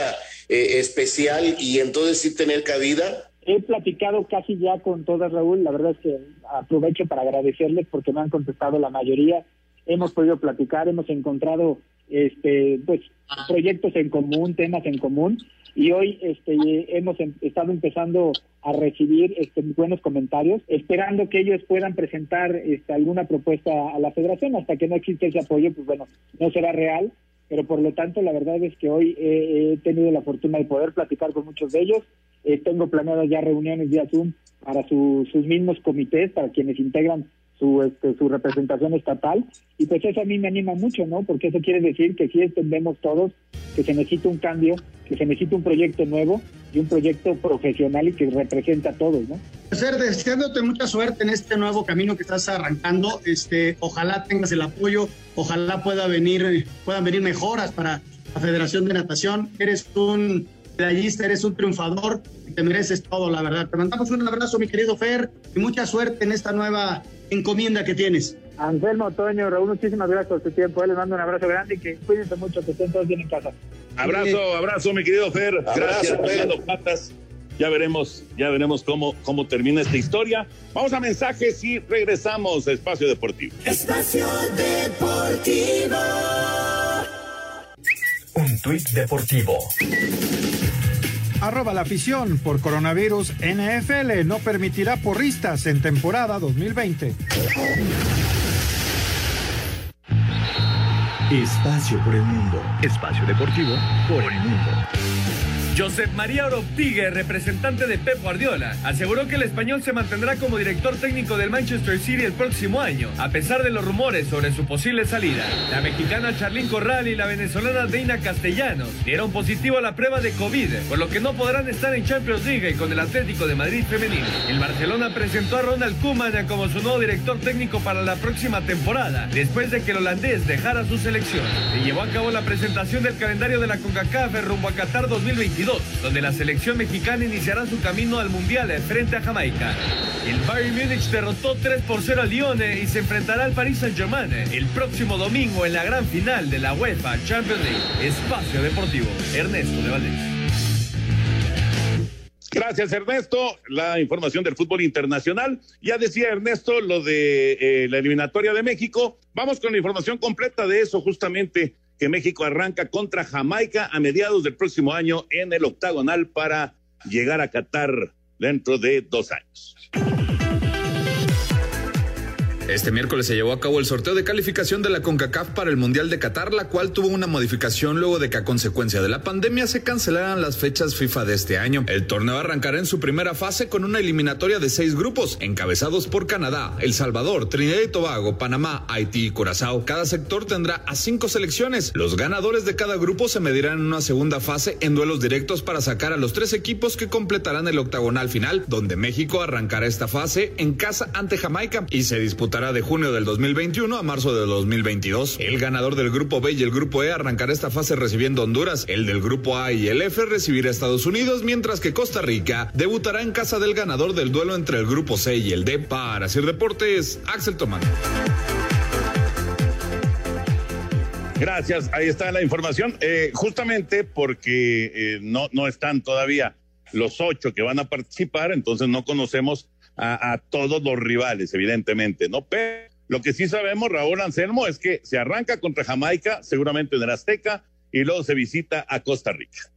eh, especial y entonces sí tener cabida? He platicado casi ya con todas, Raúl. La verdad es que aprovecho para agradecerles porque me han contestado la mayoría. Hemos podido platicar, hemos encontrado este, pues, proyectos en común, temas en común, y hoy este, hemos em, estado empezando a recibir este, buenos comentarios, esperando que ellos puedan presentar este, alguna propuesta a la federación. Hasta que no existe ese apoyo, pues bueno, no será real, pero por lo tanto la verdad es que hoy he, tenido la fortuna de poder platicar con muchos de ellos. Eh, tengo planeadas ya reuniones vía Zoom para sus mismos comités, para quienes integran su, este, su representación estatal y pues eso a mí me anima mucho, ¿no? Porque eso quiere decir que sí entendemos todos que se necesita un cambio, que se necesita un proyecto nuevo y un proyecto profesional y que representa a todos, ¿no? Ser deseándote mucha suerte en este nuevo camino que estás arrancando, este, ojalá tengas el apoyo, ojalá pueda venir, puedan venir mejoras para la Federación de Natación, eres un medallista, eres un triunfador te mereces todo, la verdad. Te mandamos un abrazo, mi querido Fer, y mucha suerte en esta nueva encomienda que tienes. Anselmo, Toño, Raúl, muchísimas gracias por su tiempo. Les mando un abrazo grande y que cuídense mucho, que estén todos bien en casa. Abrazo, abrazo, mi querido Fer. Gracias, Fer. Patas. Ya veremos, ya veremos cómo, cómo termina esta historia. Vamos a mensajes y regresamos a Espacio Deportivo. Espacio Deportivo. Un tuit deportivo. Arroba la afición por coronavirus. NFL no permitirá porristas en temporada 2020. Espacio por el mundo. Espacio deportivo por el mundo. Josep María Oroptigue, representante de Pep Guardiola, aseguró que el español se mantendrá como director técnico del Manchester City el próximo año, a pesar de los rumores sobre su posible salida. La mexicana Charlín Corral y la venezolana Deina Castellanos dieron positivo a la prueba de COVID, por lo que no podrán estar en Champions League con el Atlético de Madrid femenino. El Barcelona presentó a Ronald Koeman como su nuevo director técnico para la próxima temporada, después de que el holandés dejara su selección. Se llevó a cabo la presentación del calendario de la CONCACAF rumbo a Qatar 2022 donde la selección mexicana iniciará su camino al Mundial frente a Jamaica. El Bayern Múnich derrotó 3 por 0 al Lyon y se enfrentará al Paris Saint-Germain el próximo domingo en la gran final de la UEFA Champions League. Espacio Deportivo, Ernesto de Valdés. Gracias, Ernesto. La información del fútbol internacional. Ya decía Ernesto lo de eh, la eliminatoria de México. Vamos con la información completa de eso, justamente que México arranca contra Jamaica a mediados del próximo año en el octagonal para llegar a Qatar dentro de dos años. Este miércoles se llevó a cabo el sorteo de calificación de la CONCACAF para el Mundial de Qatar, la cual tuvo una modificación luego de que a consecuencia de la pandemia se cancelaran las fechas FIFA de este año. El torneo arrancará en su primera fase con una eliminatoria de seis grupos, encabezados por Canadá, El Salvador, Trinidad y Tobago, Panamá, Haití y Curazao. Cada sector tendrá a cinco selecciones. Los ganadores de cada grupo se medirán en una segunda fase en duelos directos para sacar a los tres equipos que completarán el octagonal final, donde México arrancará esta fase en casa ante Jamaica y se disputará de junio del 2021 a marzo del 2022. El ganador del grupo B y el grupo E arrancará esta fase recibiendo Honduras. El del grupo A y el F recibirá Estados Unidos, mientras que Costa Rica debutará en casa del ganador del duelo entre el grupo C y el D. Para hacer deportes, Axel Tomán. Gracias, ahí está la información. Eh, justamente porque eh, no, no están todavía los ocho que van a participar, entonces no conocemos a, todos los rivales, evidentemente, ¿no? Pero lo que sí sabemos, Raúl Anselmo, es que se arranca contra Jamaica, seguramente en el Azteca, y luego se visita a Costa Rica.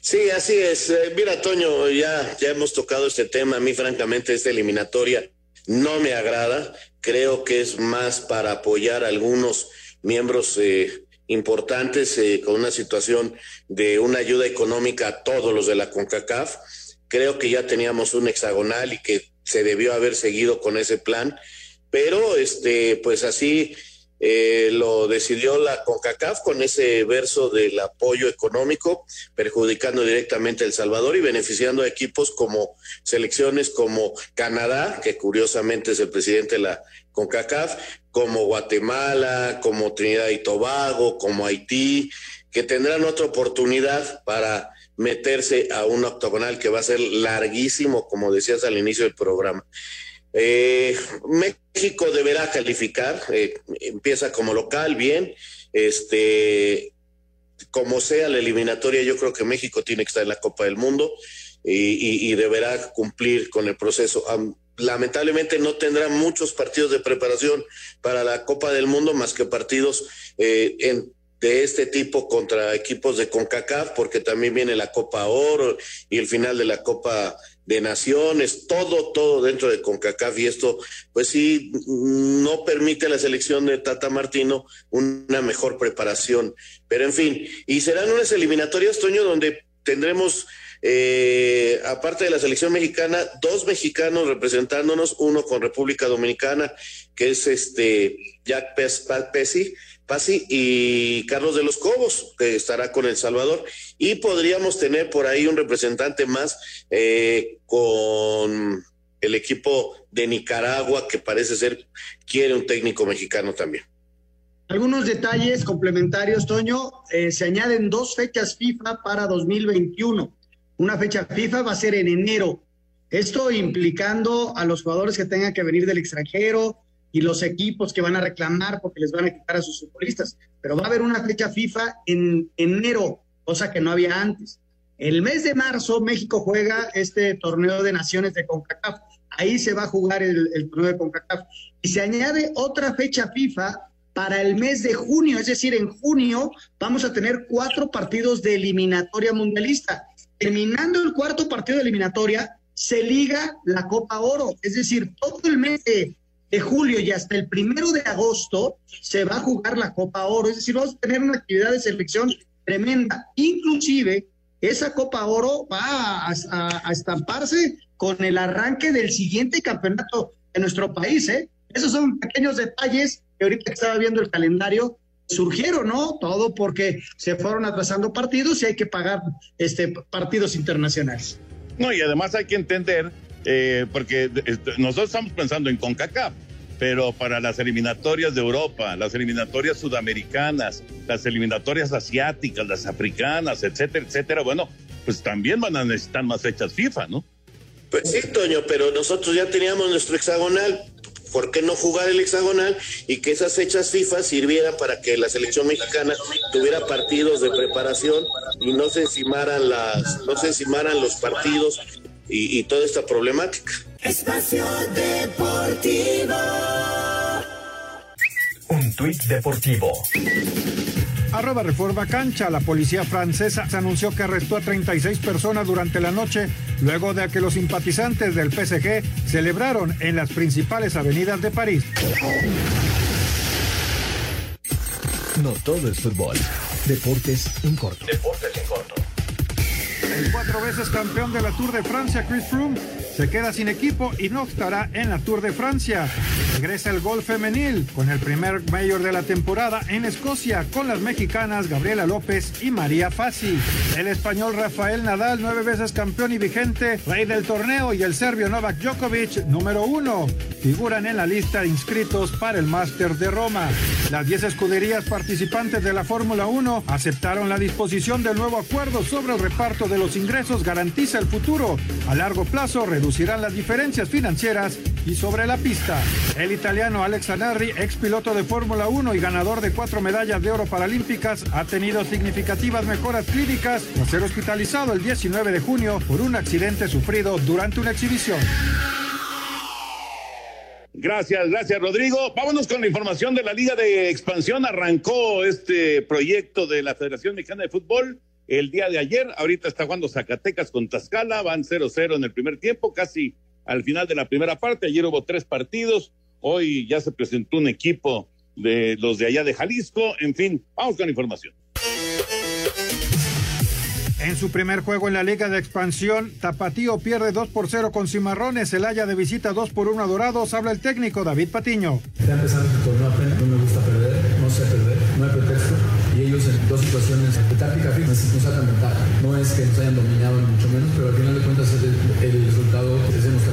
Sí, así es. Eh, mira, Toño, ya, ya hemos tocado este tema. A mí, francamente, esta eliminatoria no me agrada. Creo que es más para apoyar a algunos miembros eh, importantes eh, con una situación de una ayuda económica a todos los de la CONCACAF creo que ya teníamos un hexagonal y que se debió haber seguido con ese plan, pero este, pues así eh, lo decidió la CONCACAF con ese verso del apoyo económico, perjudicando directamente a El Salvador y beneficiando a equipos como selecciones como Canadá, que curiosamente es el presidente de la CONCACAF, como Guatemala, como Trinidad y Tobago, como Haití, que tendrán otra oportunidad para meterse a un octogonal que va a ser larguísimo, como decías al inicio del programa. Eh, México deberá calificar, eh, empieza como local, bien, este, como sea la eliminatoria, yo creo que México tiene que estar en la Copa del Mundo y, deberá cumplir con el proceso. lamentablemente no tendrá muchos partidos de preparación para la Copa del Mundo más que partidos eh, en de este tipo contra equipos de CONCACAF, porque también viene la Copa Oro y el final de la Copa de Naciones, todo, todo dentro de CONCACAF y esto, pues sí, no permite a la selección de Tata Martino una mejor preparación. Pero en fin, y serán unas eliminatorias, Toño, donde tendremos, eh, aparte de la selección mexicana, dos mexicanos representándonos, uno con República Dominicana, que es este Jack Pesci, Pasi y Carlos de los Cobos, que estará con El Salvador, y podríamos tener por ahí un representante más eh, con el equipo de Nicaragua, que parece ser quiere un técnico mexicano también. Algunos detalles complementarios, Toño. Eh, se añaden dos fechas FIFA para 2021. Una fecha FIFA va a ser en enero. Esto implicando a los jugadores que tengan que venir del extranjero, y los equipos que van a reclamar porque les van a quitar a sus futbolistas. Pero va a haber una fecha FIFA en enero, cosa que no había antes. El mes de marzo México juega este torneo de naciones de CONCACAF. Ahí se va a jugar el, el torneo de CONCACAF. Y se añade otra fecha FIFA para el mes de junio, es decir, en junio vamos a tener cuatro partidos de eliminatoria mundialista. Terminando el cuarto partido de eliminatoria, se liga la Copa Oro, es decir, todo el mes de de julio y hasta el primero de agosto se va a jugar la Copa Oro, es decir, vamos a tener una actividad de selección tremenda. Inclusive, esa Copa Oro va a, estamparse con el arranque del siguiente campeonato de nuestro país, ¿eh? Esos son pequeños detalles que ahorita estaba viendo el calendario surgieron, ¿no? Todo porque se fueron atrasando partidos y hay que pagar este partidos internacionales. No, y además hay que entender eh, porque nosotros estamos pensando en CONCACAF, pero para las eliminatorias de Europa, las eliminatorias sudamericanas, las eliminatorias asiáticas, las africanas, etcétera, etcétera, bueno, pues también van a necesitar más fechas FIFA, ¿no? Pues sí, Toño, pero nosotros ya teníamos nuestro hexagonal. ¿Por qué no jugar el hexagonal y que esas fechas FIFA sirvieran para que la selección mexicana tuviera partidos de preparación y no se encimaran las, no se encimaran los partidos y, toda esta problemática. Espacio Deportivo. Un tuit deportivo. Arroba Reforma Cancha, la policía francesa anunció que arrestó a 36 personas durante la noche luego de que los simpatizantes del PSG celebraron en las principales avenidas de París. No todo es fútbol. Deportes en corto. Deportes en corto. El cuatro veces campeón de la Tour de Francia, Chris Froome, se queda sin equipo y no estará en la Tour de Francia. Regresa el gol femenil con el primer mayor de la temporada en Escocia con las mexicanas Gabriela López y María Fassi. El español Rafael Nadal, nueve veces campeón y vigente, rey del torneo, y el serbio Novak Djokovic, número uno, figuran en la lista de inscritos para el Máster de Roma. Las diez escuderías participantes de la Fórmula 1 aceptaron la disposición del nuevo acuerdo sobre el reparto de los ingresos garantiza el futuro. A largo plazo, reducirán las diferencias financieras y sobre la pista. Italiano Alex Anarri, ex piloto de Fórmula 1 y ganador de cuatro medallas de oro paralímpicas, ha tenido significativas mejoras clínicas tras ser hospitalizado el 19 de junio por un accidente sufrido durante una exhibición. Gracias, gracias Rodrigo. Vámonos con la información de la Liga de Expansión. Arrancó este proyecto de la Federación Mexicana de Fútbol el día de ayer. Ahorita está jugando Zacatecas con Tascala, van 0-0 en el primer tiempo, casi al final de la primera parte. Ayer hubo tres partidos, hoy ya se presentó un equipo de los de allá de Jalisco. En fin, vamos con información. En su primer juego en la Liga de Expansión, Tapatío pierde 2 por 0 con Cimarrones, el Haya de visita 2 por 1 a Dorados, habla el técnico David Patiño. Ya empezando el torneo apenas, no me gusta perder, no sé perder, no hay pretexto. Y ellos en dos situaciones de táctica firme nos sacan ventaja. No es que nos hayan dominado ni mucho menos, pero al final de cuentas el, el resultado es de nuestra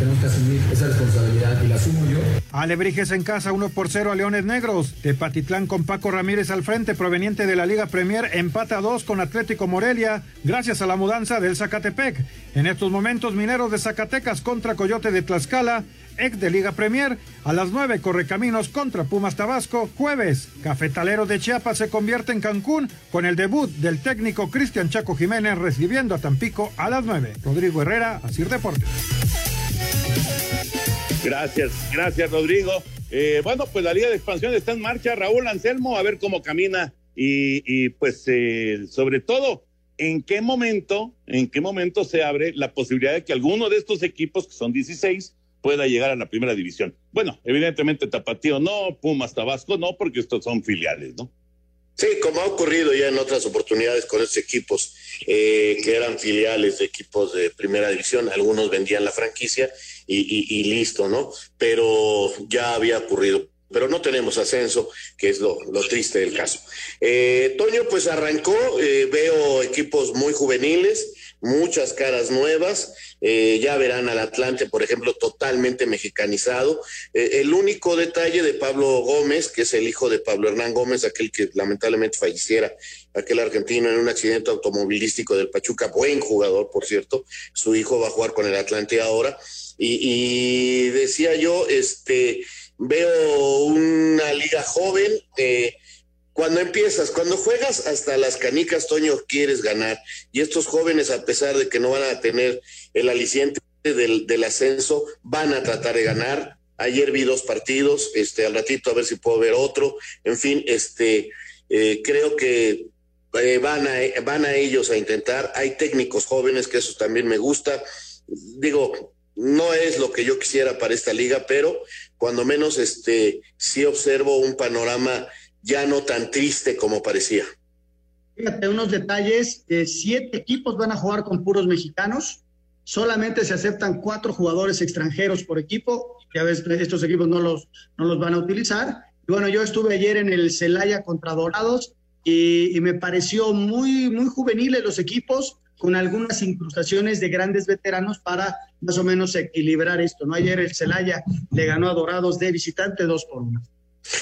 tenemos que asumir esa responsabilidad y la asumo yo. Alebrijes en casa 1 por 0 a Leones Negros. Tepatitlán con Paco Ramírez al frente proveniente de la Liga Premier empata 2 con Atlético Morelia gracias a la mudanza del Zacatepec. En estos momentos Mineros de Zacatecas contra Coyote de Tlaxcala ex de Liga Premier. A las 9, Correcaminos contra Pumas Tabasco. Jueves, Cafetalero de Chiapas se convierte en Cancún con el debut del técnico Cristian Chaco Jiménez recibiendo a Tampico a las 9. Rodrigo Herrera, Asir Deportes. Gracias, gracias Rodrigo. Eh, bueno, pues la Liga de Expansión está en marcha. Raúl Anselmo, a ver cómo camina y, pues eh, sobre todo, en qué momento, en qué momento se abre la posibilidad de que alguno de estos equipos, que son 16, pueda llegar a la primera división. Bueno, evidentemente Tapatío no, Pumas Tabasco no, porque estos son filiales, ¿no? Sí, como ha ocurrido ya en otras oportunidades con estos equipos eh, que eran filiales de equipos de primera división, algunos vendían la franquicia y, listo, ¿no? Pero ya había ocurrido pero no tenemos ascenso, que es lo, triste del caso. Eh, Toño, pues arrancó, eh, veo equipos muy juveniles, muchas caras nuevas. Eh, ya verán al Atlante, por ejemplo, totalmente mexicanizado. Eh, el único detalle de Pablo Gómez, que es el hijo de Pablo Hernán Gómez, aquel que lamentablemente falleciera, aquel argentino en un accidente automovilístico del Pachuca, buen jugador, por cierto. Su hijo va a jugar con el Atlante ahora. Y, decía yo, este, veo una liga joven. Eh, cuando empiezas, cuando juegas hasta las canicas, Toño, quieres ganar. Y estos jóvenes, a pesar de que no van a tener el aliciente del, ascenso, van a tratar de ganar. Ayer vi dos partidos, este, al ratito a ver si puedo ver otro. En fin, este, eh, creo que eh, van, a, van a ellos a intentar. Hay técnicos jóvenes, que eso también me gusta. Digo, no es lo que yo quisiera para esta liga, pero cuando menos este, sí observo un panorama ya no tan triste como parecía. Fíjate, unos detalles, eh, siete equipos van a jugar con puros mexicanos, solamente se aceptan cuatro jugadores extranjeros por equipo, ya ves, estos equipos no los, no los van a utilizar. Bueno, yo estuve ayer en el Celaya contra Dorados y, y me pareció muy, muy juveniles los equipos, con algunas incrustaciones de grandes veteranos para más o menos equilibrar esto, ¿no? Ayer el Celaya le ganó a Dorados de visitante dos por uno.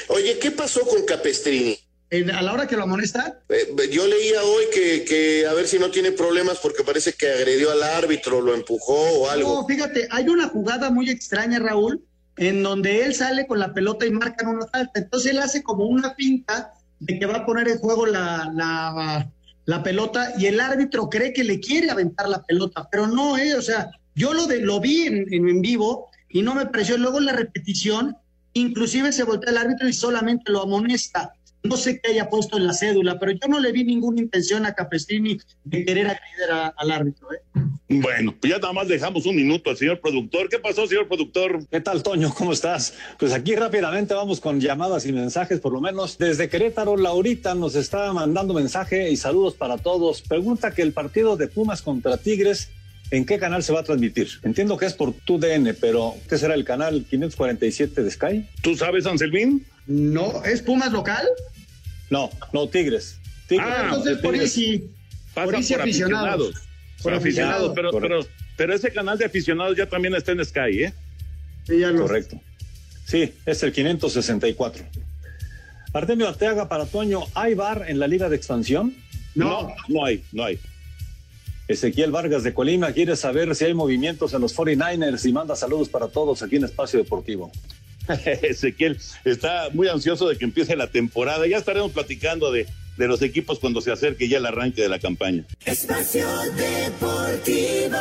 Oye, ¿qué pasó con Capestrini? a la hora que lo amonesta. Eh, yo leía hoy que, que, a ver si no tiene problemas porque parece que agredió al árbitro, lo empujó o algo. No, fíjate, hay una jugada muy extraña, Raúl, en donde él sale con la pelota y marca una falta. Entonces él hace como una pinta de que va a poner en juego la, la, la pelota y el árbitro cree que le quiere aventar la pelota, pero no, eh, o sea, yo lo, de, lo vi en, en vivo y no me pareció. Luego en la repetición Inclusive se voltea el árbitro y solamente lo amonesta. No sé qué haya puesto en la cédula, pero yo no le vi ninguna intención a Capestrini de querer agredir al árbitro. ¿eh? Bueno, pues ya nada más dejamos un minuto al señor productor. ¿Qué pasó, señor productor? ¿Qué tal, Toño? ¿Cómo estás? Pues aquí rápidamente vamos con llamadas y mensajes, por lo menos. Desde Querétaro, Laurita nos está mandando mensaje y saludos para todos. Pregunta que el partido de Pumas contra Tigres ¿En qué canal se va a transmitir? Entiendo que es por tu DN, pero ¿qué será el canal 547 de Sky? ¿Tú sabes, Anselmín? No, ¿es Pumas local? No, no, Tigres. Ah, entonces por ahí por, aficionados. Por aficionados, pero, pero, ese canal de aficionados ya también está en Sky, ¿eh? Sí, ya Correcto. Sí, es el 564. Artemio Arteaga para Toño, ¿hay bar en la Liga de Expansión? no, no hay, no hay. Ezequiel Vargas de Colima quiere saber si hay movimientos en los 49ers y manda saludos para todos aquí en Espacio Deportivo. [LAUGHS] Ezequiel está muy ansioso de que empiece la temporada. Ya estaremos platicando de, de los equipos cuando se acerque ya el arranque de la campaña. Espacio Deportivo.